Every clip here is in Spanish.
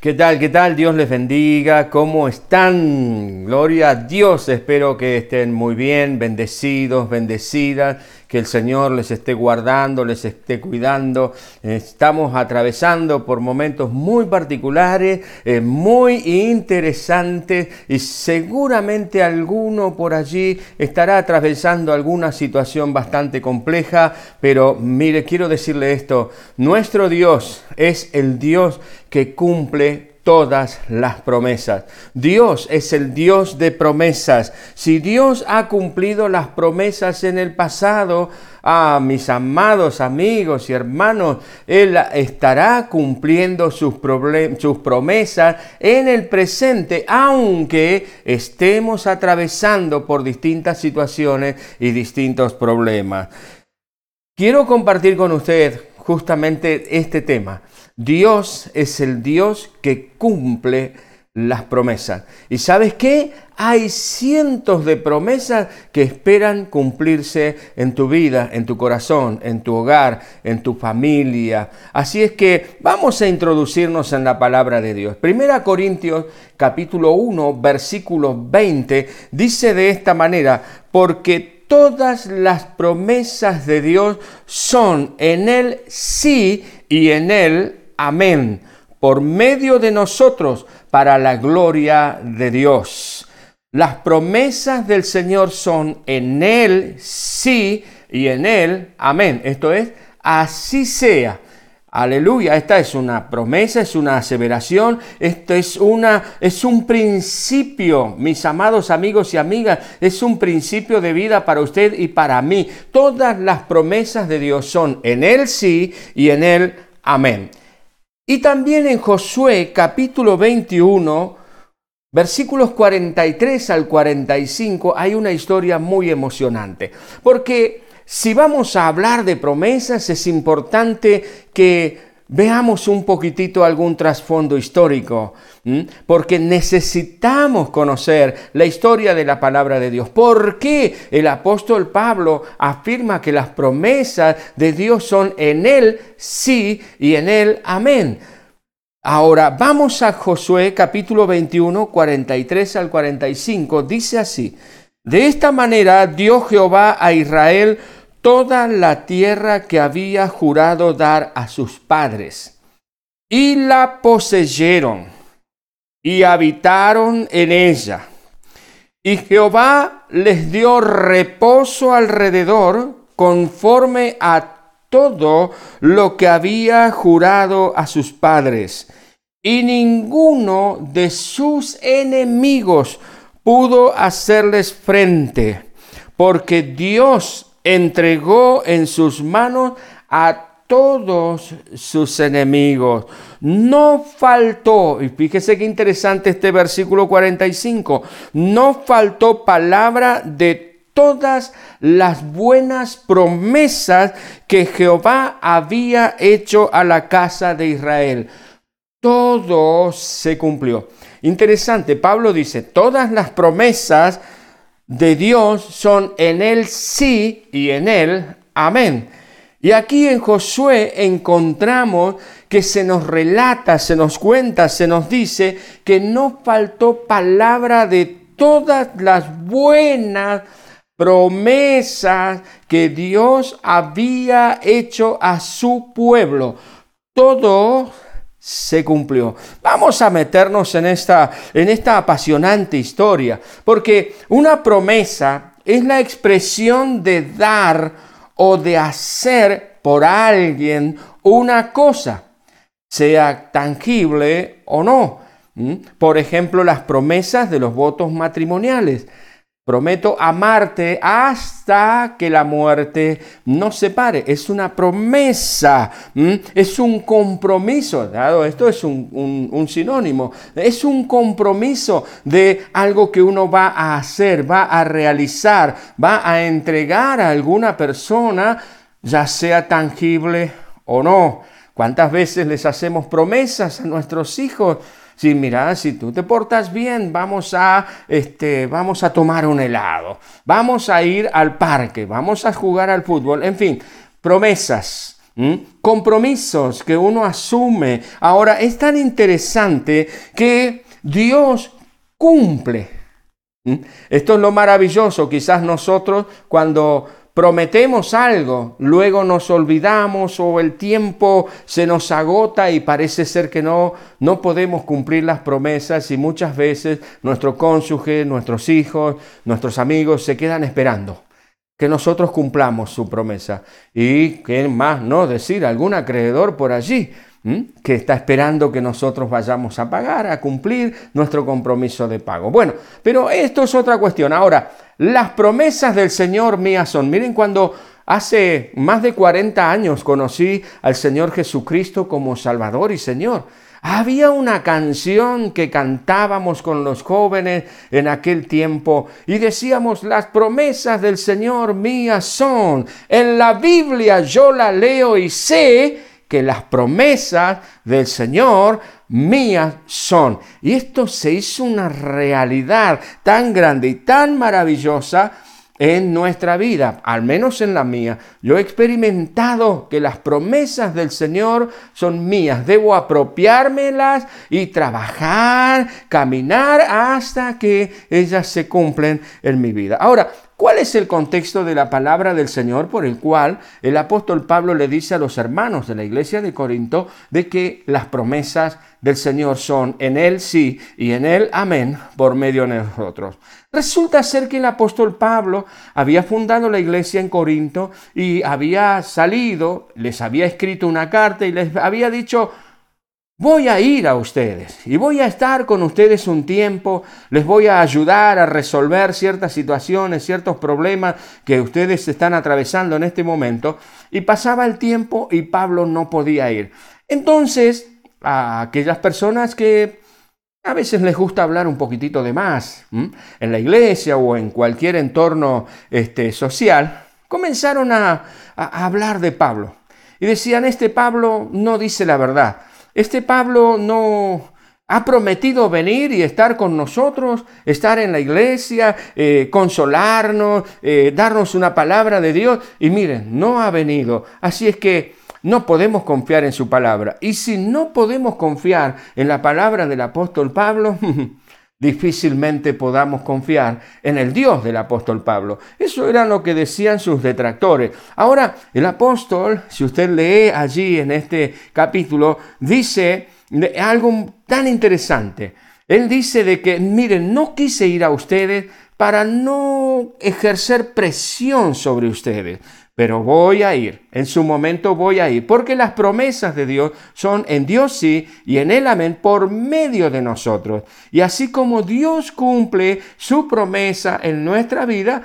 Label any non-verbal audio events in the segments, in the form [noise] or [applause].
¿Qué tal? ¿Qué tal? Dios les bendiga. ¿Cómo están? Gloria a Dios. Espero que estén muy bien, bendecidos, bendecidas que el Señor les esté guardando, les esté cuidando. Estamos atravesando por momentos muy particulares, eh, muy interesantes y seguramente alguno por allí estará atravesando alguna situación bastante compleja, pero mire, quiero decirle esto, nuestro Dios es el Dios que cumple todas las promesas. Dios es el Dios de promesas. Si Dios ha cumplido las promesas en el pasado, a ah, mis amados amigos y hermanos, Él estará cumpliendo sus, sus promesas en el presente, aunque estemos atravesando por distintas situaciones y distintos problemas. Quiero compartir con usted justamente este tema. Dios es el Dios que cumple las promesas. ¿Y sabes qué? Hay cientos de promesas que esperan cumplirse en tu vida, en tu corazón, en tu hogar, en tu familia. Así es que vamos a introducirnos en la palabra de Dios. Primera Corintios capítulo 1, versículo 20 dice de esta manera, porque todas las promesas de Dios son en Él sí y en Él amén, por medio de nosotros, para la gloria de Dios. Las promesas del Señor son en Él sí y en Él amén. Esto es, así sea. Aleluya, esta es una promesa, es una aseveración, esto es una es un principio, mis amados amigos y amigas, es un principio de vida para usted y para mí. Todas las promesas de Dios son en él sí y en él amén. Y también en Josué capítulo 21, versículos 43 al 45, hay una historia muy emocionante. Porque si vamos a hablar de promesas, es importante que Veamos un poquitito algún trasfondo histórico, porque necesitamos conocer la historia de la palabra de Dios. ¿Por qué el apóstol Pablo afirma que las promesas de Dios son en Él sí y en Él amén? Ahora vamos a Josué capítulo 21, 43 al 45. Dice así, de esta manera dio Jehová a Israel toda la tierra que había jurado dar a sus padres. Y la poseyeron y habitaron en ella. Y Jehová les dio reposo alrededor conforme a todo lo que había jurado a sus padres. Y ninguno de sus enemigos pudo hacerles frente, porque Dios entregó en sus manos a todos sus enemigos. No faltó, y fíjese qué interesante este versículo 45, no faltó palabra de todas las buenas promesas que Jehová había hecho a la casa de Israel. Todo se cumplió. Interesante, Pablo dice, todas las promesas de Dios son en él sí y en él amén. Y aquí en Josué encontramos que se nos relata, se nos cuenta, se nos dice que no faltó palabra de todas las buenas promesas que Dios había hecho a su pueblo. Todo se cumplió. Vamos a meternos en esta, en esta apasionante historia, porque una promesa es la expresión de dar o de hacer por alguien una cosa, sea tangible o no. Por ejemplo, las promesas de los votos matrimoniales. Prometo amarte hasta que la muerte nos separe. Es una promesa, es un compromiso. Dado esto es un, sinónimo. Es un compromiso de algo que uno va a hacer, va a realizar, va a entregar a alguna persona, ya sea tangible o no. ¿Cuántas veces les hacemos promesas a nuestros hijos? Sí, mira, si tú te portas bien, vamos a, este, vamos a tomar un helado, vamos a ir al parque, vamos a jugar al fútbol, en fin, promesas. compromisos que uno asume. Ahora, es tan interesante que Dios cumple. Esto es lo maravilloso. Quizás nosotros cuando prometemos algo, luego nos olvidamos o el tiempo se nos agota y parece ser que no, no podemos cumplir las promesas y muchas veces nuestro cónyuge, nuestros hijos, nuestros amigos se quedan esperando que nosotros cumplamos su promesa. Y que más no decir, algún acreedor por allí que está esperando que nosotros vayamos a pagar, a cumplir nuestro compromiso de pago. Bueno, pero esto es otra cuestión. Ahora, las promesas del Señor mías son, miren cuando hace más de 40 años conocí al Señor Jesucristo como Salvador y Señor. Había una canción que cantábamos con los jóvenes en aquel tiempo y decíamos, las promesas del Señor mías son. En la Biblia yo la leo y sé que las promesas del Señor mías son. Y esto se hizo una realidad tan grande y tan maravillosa en nuestra vida, al menos en la mía. Yo he experimentado que las promesas del Señor son mías. Debo apropiármelas y trabajar, caminar hasta que ellas se cumplen en mi vida. Ahora, ¿Cuál es el contexto de la palabra del Señor por el cual el apóstol Pablo le dice a los hermanos de la iglesia de Corinto de que las promesas del Señor son en Él sí y en Él amén por medio de nosotros? Resulta ser que el apóstol Pablo había fundado la iglesia en Corinto y había salido, les había escrito una carta y les había dicho, Voy a ir a ustedes y voy a estar con ustedes un tiempo, les voy a ayudar a resolver ciertas situaciones, ciertos problemas que ustedes están atravesando en este momento. Y pasaba el tiempo y Pablo no podía ir. Entonces, a aquellas personas que a veces les gusta hablar un poquitito de más en la iglesia o en cualquier entorno este, social, comenzaron a hablar de Pablo. Y decían, este Pablo no dice la verdad. Este Pablo no ha prometido venir y estar con nosotros, estar en la iglesia, eh, consolarnos, eh, darnos una palabra de Dios. Y miren, no ha venido. Así es que no podemos confiar en su palabra. Y si no podemos confiar en la palabra del apóstol Pablo, [laughs] difícilmente podamos confiar en el Dios del apóstol Pablo. Eso era lo que decían sus detractores. Ahora, el apóstol, si usted lee allí en este capítulo, dice algo tan interesante. Él dice de que, miren, no quise ir a ustedes para no ejercer presión sobre ustedes, pero voy a ir, en su momento voy a ir, porque las promesas de Dios son en Dios sí y en Él amén por medio de nosotros. Y así como Dios cumple su promesa en nuestra vida,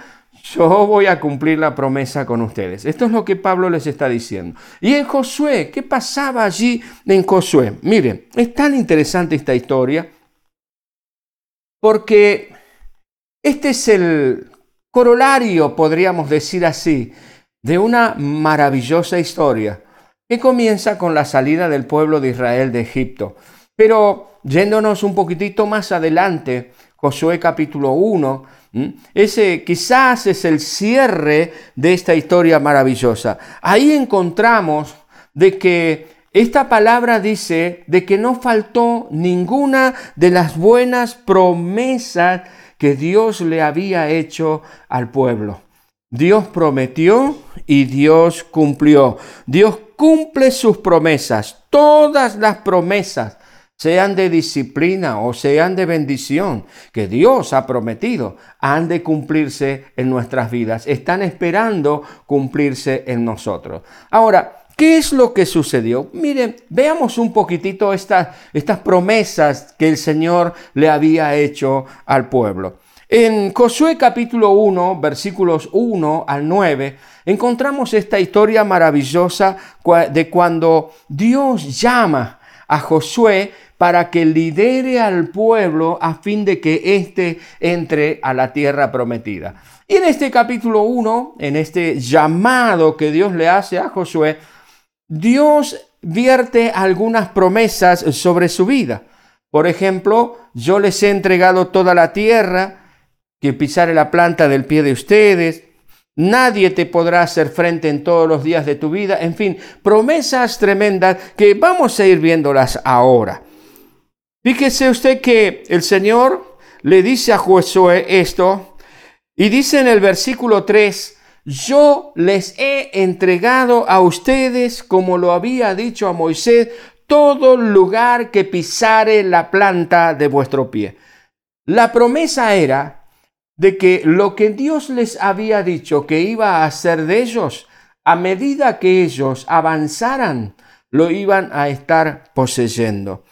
yo voy a cumplir la promesa con ustedes. Esto es lo que Pablo les está diciendo. Y en Josué, ¿qué pasaba allí en Josué? Miren, es tan interesante esta historia porque este es el corolario, podríamos decir así, de una maravillosa historia que comienza con la salida del pueblo de Israel de Egipto. Pero yéndonos un poquitito más adelante, Josué capítulo 1, ese quizás es el cierre de esta historia maravillosa. Ahí encontramos de que esta palabra dice de que no faltó ninguna de las buenas promesas que Dios le había hecho al pueblo. Dios prometió y Dios cumplió. Dios cumple sus promesas. Todas las promesas, sean de disciplina o sean de bendición, que Dios ha prometido, han de cumplirse en nuestras vidas. Están esperando cumplirse en nosotros. Ahora, ¿Qué es lo que sucedió? Miren, veamos un poquitito estas, estas promesas que el Señor le había hecho al pueblo. En Josué capítulo 1, versículos 1 al 9, encontramos esta historia maravillosa de cuando Dios llama a Josué para que lidere al pueblo a fin de que éste entre a la tierra prometida. Y en este capítulo 1, en este llamado que Dios le hace a Josué, Dios vierte algunas promesas sobre su vida. Por ejemplo, yo les he entregado toda la tierra, que pisare la planta del pie de ustedes, Nadie te podrá hacer frente en todos los días de tu vida. En fin, promesas tremendas que vamos a ir viéndolas ahora. Fíjese usted que el Señor le dice a Josué esto y dice en el versículo 3, yo les he entregado a ustedes, como lo había dicho a Moisés, todo lugar que pisare la planta de vuestro pie. La promesa era de que lo que Dios les había dicho que iba a hacer de ellos, a medida que ellos avanzaran, lo iban a estar poseyendo.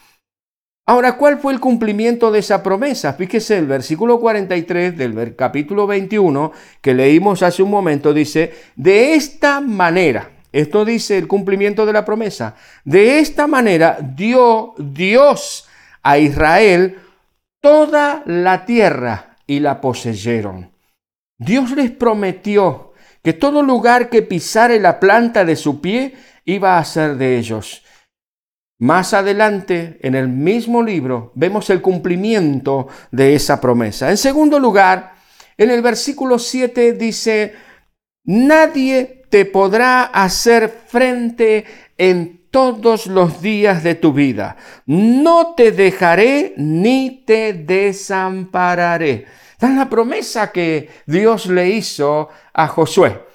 Ahora, ¿cuál fue el cumplimiento de esa promesa? Fíjese, el versículo 43 del capítulo 21 que leímos hace un momento dice, de esta manera, esto dice el cumplimiento de la promesa, de esta manera dio Dios a Israel toda la tierra y la poseyeron. Dios les prometió que todo lugar que pisare la planta de su pie iba a ser de ellos. Más adelante, en el mismo libro, vemos el cumplimiento de esa promesa. En segundo lugar, en el versículo 7 dice, nadie te podrá hacer frente en todos los días de tu vida. No te dejaré ni te desampararé. Es la promesa que Dios le hizo a Josué.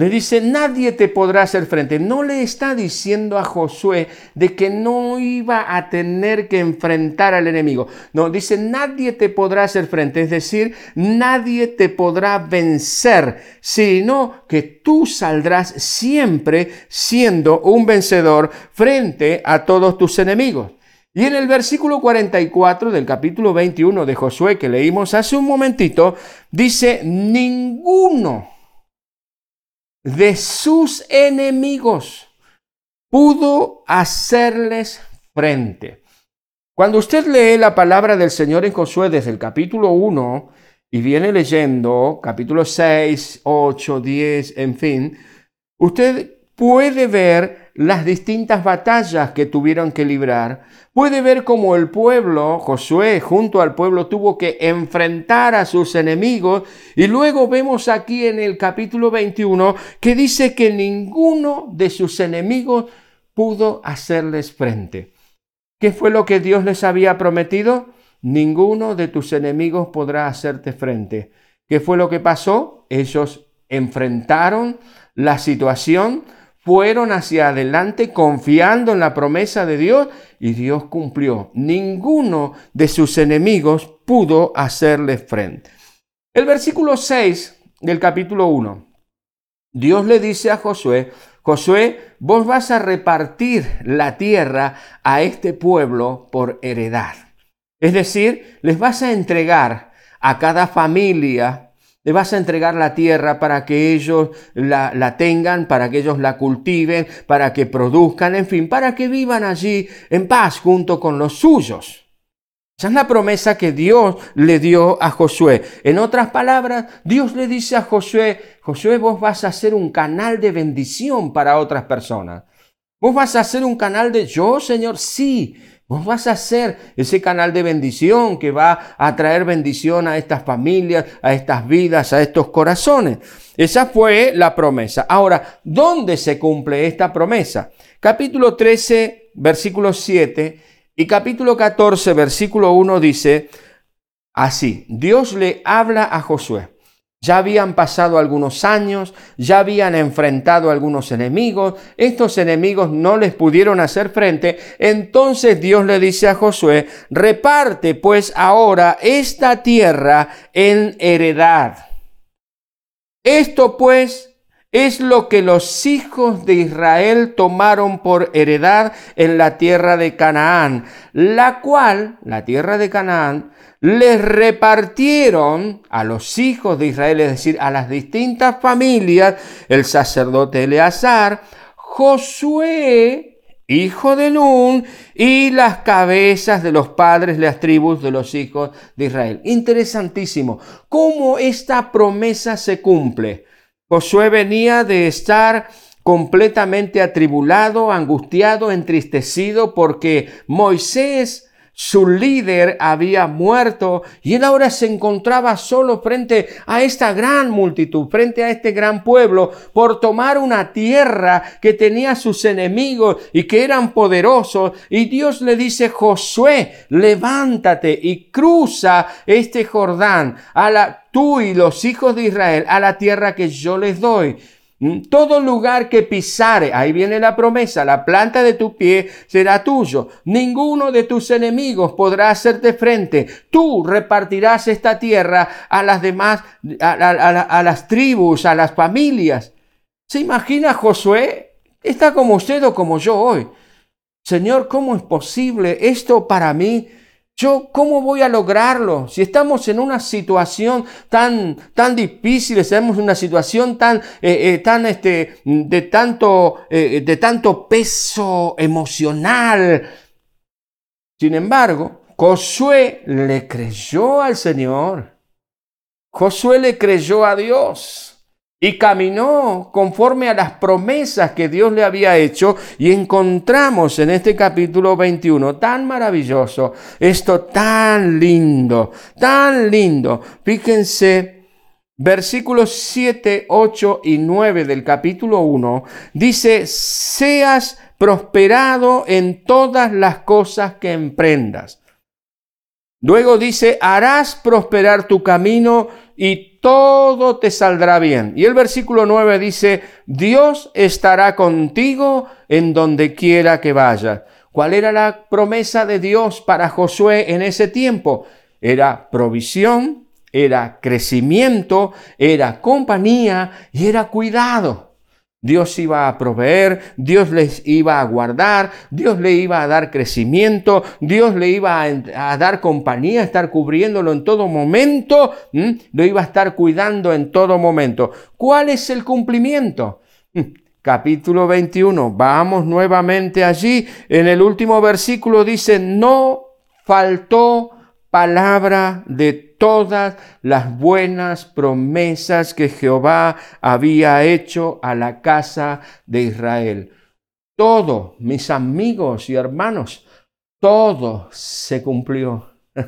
Le dice, nadie te podrá hacer frente. No le está diciendo a Josué de que no iba a tener que enfrentar al enemigo. No, dice, nadie te podrá hacer frente. Es decir, nadie te podrá vencer, sino que tú saldrás siempre siendo un vencedor frente a todos tus enemigos. Y en el versículo 44 del capítulo 21 de Josué que leímos hace un momentito, dice, ninguno de sus enemigos pudo hacerles frente. Cuando usted lee la palabra del Señor en Josué desde el capítulo 1 y viene leyendo capítulo 6, 8, 10, en fin, usted puede ver las distintas batallas que tuvieron que librar, puede ver cómo el pueblo, Josué junto al pueblo tuvo que enfrentar a sus enemigos y luego vemos aquí en el capítulo 21 que dice que ninguno de sus enemigos pudo hacerles frente. ¿Qué fue lo que Dios les había prometido? Ninguno de tus enemigos podrá hacerte frente. ¿Qué fue lo que pasó? Ellos enfrentaron la situación, fueron hacia adelante confiando en la promesa de Dios y Dios cumplió. Ninguno de sus enemigos pudo hacerle frente. El versículo 6 del capítulo 1. Dios le dice a Josué, Josué, vos vas a repartir la tierra a este pueblo por heredad. Es decir, les vas a entregar a cada familia le vas a entregar la tierra para que ellos la, tengan, para que ellos la cultiven, para que produzcan, en fin, para que vivan allí en paz junto con los suyos. Esa es la promesa que Dios le dio a Josué. En otras palabras, Dios le dice a Josué, Josué, vos vas a ser un canal de bendición para otras personas. Vos vas a ser un canal de, yo, Señor, sí, Vos vas a ser ese canal de bendición que va a traer bendición a estas familias, a estas vidas, a estos corazones. Esa fue la promesa. Ahora, ¿dónde se cumple esta promesa? Capítulo 13, versículo 7 y capítulo 14, versículo 1 dice así, Dios le habla a Josué. Ya habían pasado algunos años, ya habían enfrentado algunos enemigos, estos enemigos no les pudieron hacer frente, entonces Dios le dice a Josué, reparte pues ahora esta tierra en heredad. Esto pues es lo que los hijos de Israel tomaron por heredad en la tierra de Canaán, la cual, la tierra de Canaán, les repartieron a los hijos de Israel, es decir, a las distintas familias, el sacerdote Eleazar, Josué, hijo de Nun, y las cabezas de los padres de las tribus de los hijos de Israel. Interesantísimo, cómo esta promesa se cumple. Josué venía de estar completamente atribulado, angustiado, entristecido, porque Moisés su líder había muerto y él ahora se encontraba solo frente a esta gran multitud, frente a este gran pueblo, por tomar una tierra que tenía sus enemigos y que eran poderosos. Y Dios le dice, Josué, levántate y cruza este Jordán a la, tú y los hijos de Israel a la tierra que yo les doy. Mm, todo lugar que pisare, ahí viene la promesa, la planta de tu pie será tuyo. Ninguno de tus enemigos podrá hacerte frente. Tú repartirás esta tierra a las demás, a, las tribus, a las familias. ¿Se imagina Josué? Está como usted o como yo hoy. Señor, ¿cómo es posible esto para mí? Yo, ¿cómo voy a lograrlo? Si estamos en una situación tan, tan difícil, estamos en una situación tan, eh, eh, tan, este, de tanto, eh, de tanto peso emocional. Sin embargo, Josué le creyó al Señor. Josué le creyó a Dios y caminó conforme a las promesas que Dios le había hecho y encontramos en este capítulo 21 tan maravilloso, esto tan lindo, tan lindo. Fíjense, versículos 7, 8 y 9 del capítulo 1 dice, seas prosperado en todas las cosas que emprendas. Luego dice, harás prosperar tu camino y todo te saldrá bien. Y el versículo 9 dice, Dios estará contigo en donde quiera que vayas. ¿Cuál era la promesa de Dios para Josué en ese tiempo? Era provisión, era crecimiento, era compañía y era cuidado. Dios iba a proveer, Dios les iba a guardar, Dios le iba a dar crecimiento, Dios le iba a, dar compañía, estar cubriéndolo en todo momento, lo iba a estar cuidando en todo momento. ¿Cuál es el cumplimiento? Capítulo 21, vamos nuevamente allí. En el último versículo dice, no faltó palabra de todas las buenas promesas que Jehová había hecho a la casa de Israel. Todo, mis amigos y hermanos, todo se cumplió. [laughs]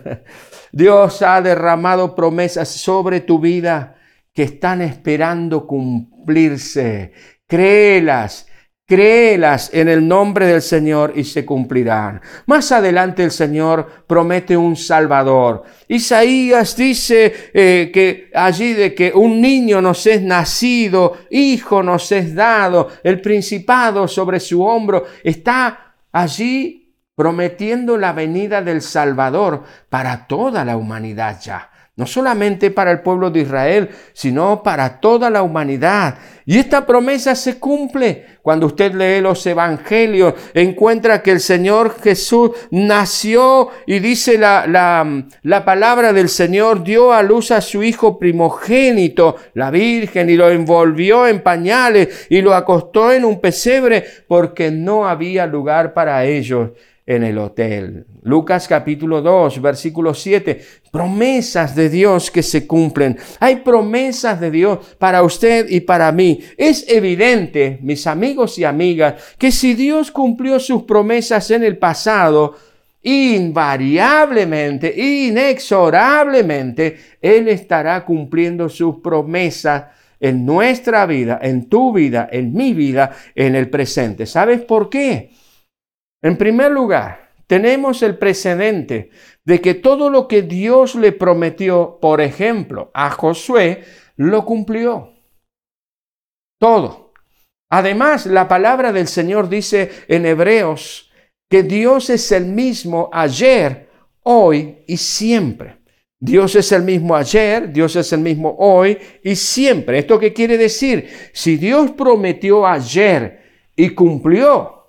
Dios ha derramado promesas sobre tu vida que están esperando cumplirse. Créelas Créelas en el nombre del Señor y se cumplirán. Más adelante el Señor promete un Salvador. Isaías dice eh, que allí de que un niño nos es nacido, hijo nos es dado, el principado sobre su hombro, está allí prometiendo la venida del Salvador para toda la humanidad ya no solamente para el pueblo de Israel, sino para toda la humanidad. Y esta promesa se cumple. Cuando usted lee los evangelios, encuentra que el Señor Jesús nació y dice la, la, la palabra del Señor, dio a luz a su hijo primogénito, la Virgen, y lo envolvió en pañales y lo acostó en un pesebre porque no había lugar para ellos en el hotel. Lucas capítulo 2, versículo 7. Promesas de Dios que se cumplen. Hay promesas de Dios para usted y para mí. Es evidente, mis amigos y amigas, que si Dios cumplió sus promesas en el pasado, invariablemente, inexorablemente, Él estará cumpliendo sus promesas en nuestra vida, en tu vida, en mi vida, en el presente. ¿Sabes por qué? En primer lugar, tenemos el precedente de que todo lo que Dios le prometió, por ejemplo, a Josué, lo cumplió. Todo. Además, la palabra del Señor dice en Hebreos que Dios es el mismo ayer, hoy y siempre. Dios es el mismo ayer, Dios es el mismo hoy y siempre. ¿Esto qué quiere decir? Si Dios prometió ayer y cumplió,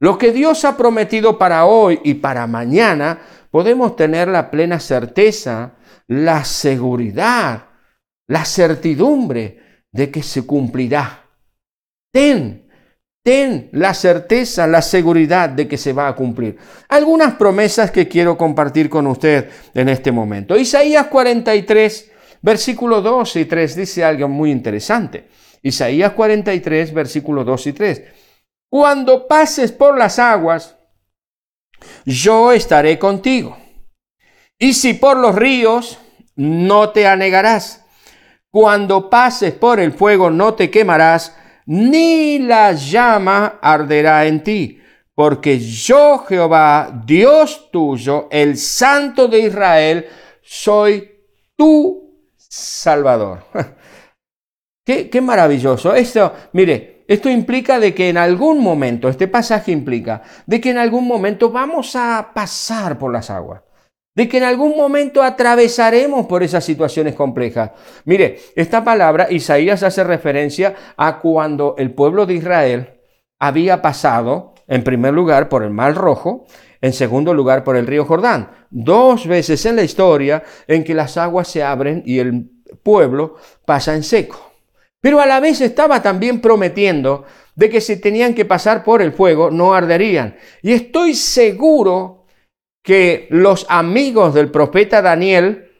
lo que Dios ha prometido para hoy y para mañana, podemos tener la plena certeza, la seguridad, la certidumbre de que se cumplirá. Ten, ten la certeza, la seguridad de que se va a cumplir. Algunas promesas que quiero compartir con usted en este momento. Isaías 43, versículo 2 y 3 dice algo muy interesante. Isaías 43, versículo 2 y 3. Cuando pases por las aguas, yo estaré contigo. Y si por los ríos, no te anegarás. Cuando pases por el fuego, no te quemarás, ni la llama arderá en ti. Porque yo, Jehová, Dios tuyo, el Santo de Israel, soy tu Salvador. [laughs] qué, qué maravilloso. Esto, mire, esto implica de que en algún momento, este pasaje implica de que en algún momento vamos a pasar por las aguas de que en algún momento atravesaremos por esas situaciones complejas. Mire, esta palabra, Isaías hace referencia a cuando el pueblo de Israel había pasado, en primer lugar, por el Mar Rojo, en segundo lugar, por el río Jordán. Dos veces en la historia en que las aguas se abren y el pueblo pasa en seco. Pero a la vez estaba también prometiendo de que si tenían que pasar por el fuego, no arderían. Y estoy seguro que los amigos del profeta Daniel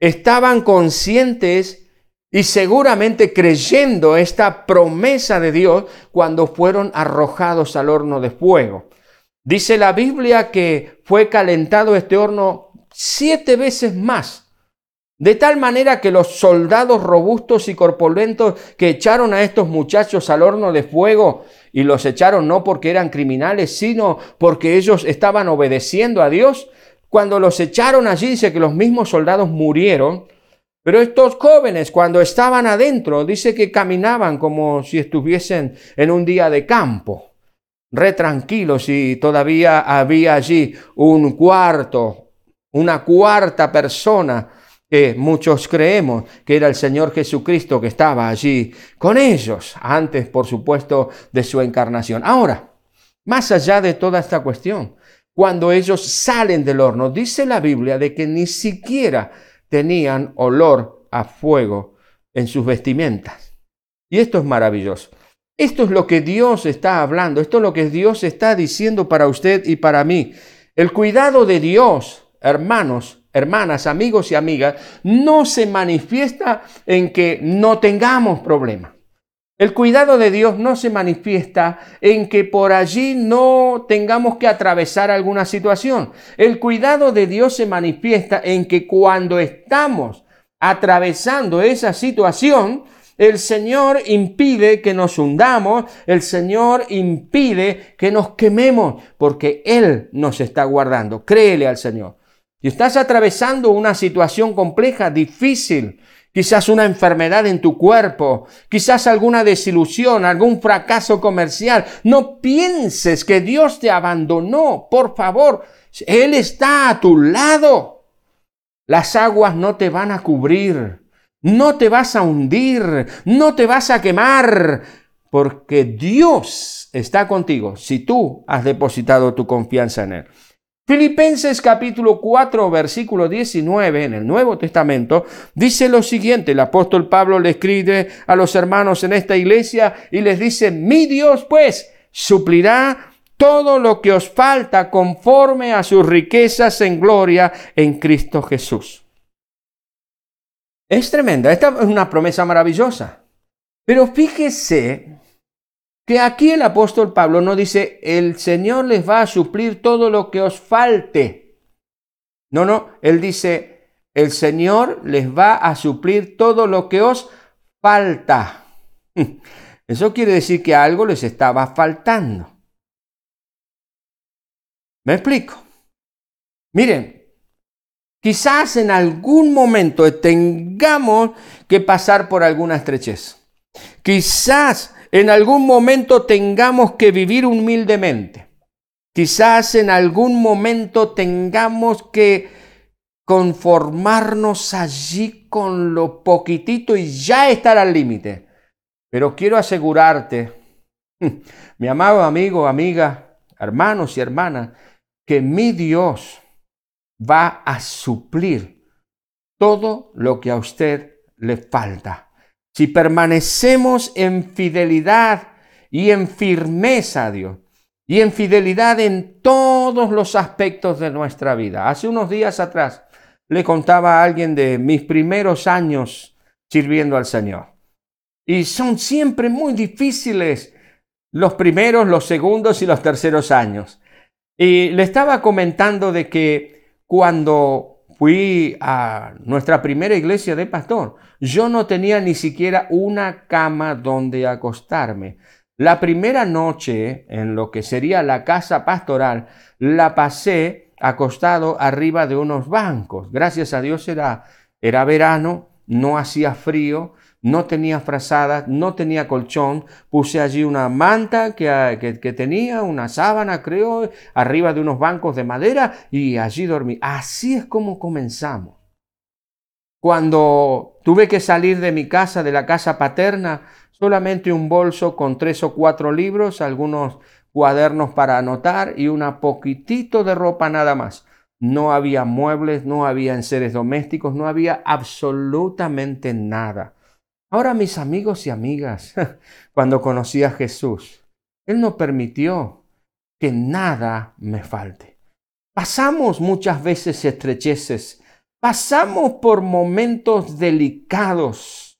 estaban conscientes y seguramente creyendo esta promesa de Dios cuando fueron arrojados al horno de fuego. Dice la Biblia que fue calentado este horno siete veces más de tal manera que los soldados robustos y corpulentos que echaron a estos muchachos al horno de fuego y los echaron no porque eran criminales, sino porque ellos estaban obedeciendo a Dios, cuando los echaron allí dice que los mismos soldados murieron, pero estos jóvenes cuando estaban adentro dice que caminaban como si estuviesen en un día de campo, re tranquilos y todavía había allí un cuarto, una cuarta persona que muchos creemos que era el Señor Jesucristo que estaba allí con ellos, antes, por supuesto, de su encarnación. Ahora, más allá de toda esta cuestión, cuando ellos salen del horno, dice la Biblia de que ni siquiera tenían olor a fuego en sus vestimentas. Y esto es maravilloso. Esto es lo que Dios está hablando, esto es lo que Dios está diciendo para usted y para mí. El cuidado de Dios, hermanos, hermanas, amigos y amigas, no se manifiesta en que no tengamos problemas. El cuidado de Dios no se manifiesta en que por allí no tengamos que atravesar alguna situación. El cuidado de Dios se manifiesta en que cuando estamos atravesando esa situación, el Señor impide que nos hundamos, el Señor impide que nos quememos, porque Él nos está guardando. Créele al Señor. Si estás atravesando una situación compleja, difícil, quizás una enfermedad en tu cuerpo, quizás alguna desilusión, algún fracaso comercial, no pienses que Dios te abandonó. Por favor, Él está a tu lado. Las aguas no te van a cubrir, no te vas a hundir, no te vas a quemar, porque Dios está contigo si tú has depositado tu confianza en Él. Filipenses capítulo 4, versículo 19 en el Nuevo Testamento dice lo siguiente, el apóstol Pablo le escribe a los hermanos en esta iglesia y les dice, mi Dios pues suplirá todo lo que os falta conforme a sus riquezas en gloria en Cristo Jesús. Es tremenda, esta es una promesa maravillosa. Pero fíjese que aquí el apóstol Pablo no dice, el Señor les va a suplir todo lo que os falte. No, no, él dice, el Señor les va a suplir todo lo que os falta. [laughs] Eso quiere decir que algo les estaba faltando. ¿Me explico? Miren, quizás en algún momento tengamos que pasar por alguna estrechez. Quizás en algún momento tengamos que vivir humildemente. Quizás en algún momento tengamos que conformarnos allí con lo poquitito y ya estar al límite. Pero quiero asegurarte, [laughs] mi amado amigo, amiga, hermanos y hermanas, que mi Dios va a suplir todo lo que a usted le falta si permanecemos en fidelidad y en firmeza a Dios, y en fidelidad en todos los aspectos de nuestra vida. Hace unos días atrás le contaba a alguien de mis primeros años sirviendo al Señor. Y son siempre muy difíciles los primeros, los segundos y los terceros años. Y le estaba comentando de que cuando fui a nuestra primera iglesia de pastor, yo no tenía ni siquiera una cama donde acostarme. La primera noche en lo que sería la casa pastoral la pasé acostado arriba de unos bancos. Gracias a Dios era, era verano, no hacía frío, no tenía frazadas, no tenía colchón. Puse allí una manta que, que, tenía, una sábana creo, arriba de unos bancos de madera y allí dormí. Así es como comenzamos. Cuando tuve que salir de mi casa, de la casa paterna, solamente un bolso con tres o cuatro libros, algunos cuadernos para anotar y una poquitito de ropa nada más. No había muebles, no había enseres domésticos, no había absolutamente nada. Ahora mis amigos y amigas, [laughs] cuando conocí a Jesús, Él no permitió que nada me falte. Pasamos muchas veces estrecheces, pasamos por momentos delicados,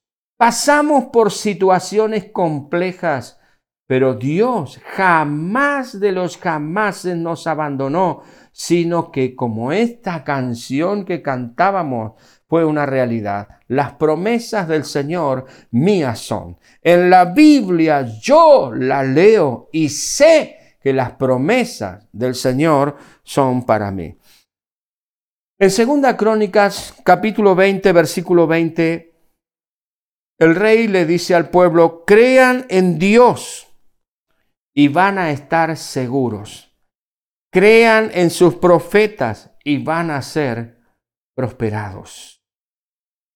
Pasamos por situaciones complejas, pero Dios jamás de los jamás nos abandonó, sino que como esta canción que cantábamos fue una realidad, las promesas del Señor mías son. En la Biblia yo la leo y sé que las promesas del Señor son para mí. En Segunda Crónicas, capítulo 20, versículo 20, el rey le dice al pueblo, crean en Dios y van a estar seguros. Crean en sus profetas y van a ser prosperados.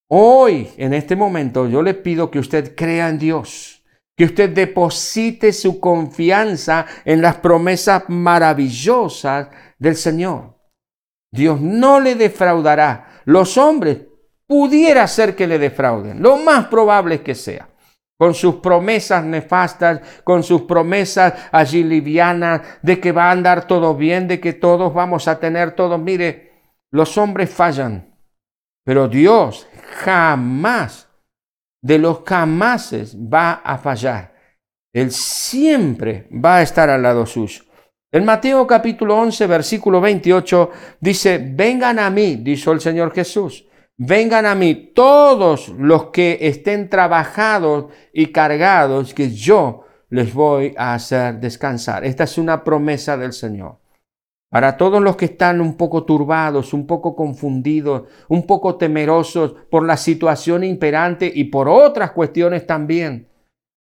Hoy, en este momento, yo le pido que usted crea en Dios, que usted deposite su confianza en las promesas maravillosas del Señor. Dios no le defraudará. Los hombres pudiera ser que le defrauden. Lo más probable es que sea. Con sus promesas nefastas, con sus promesas allí livianas, de que va a andar todo bien, de que todos vamos a tener todo. Mire, los hombres fallan, pero Dios jamás, de los jamases, va a fallar. Él siempre va a estar al lado suyo. En Mateo capítulo 11, versículo 28 dice, vengan a mí, dijo el Señor Jesús Vengan a mí todos los que estén trabajados y cargados, que yo les voy a hacer descansar. Esta es una promesa del Señor. Para todos los que están un poco turbados, un poco confundidos, un poco temerosos por la situación imperante y por otras cuestiones también.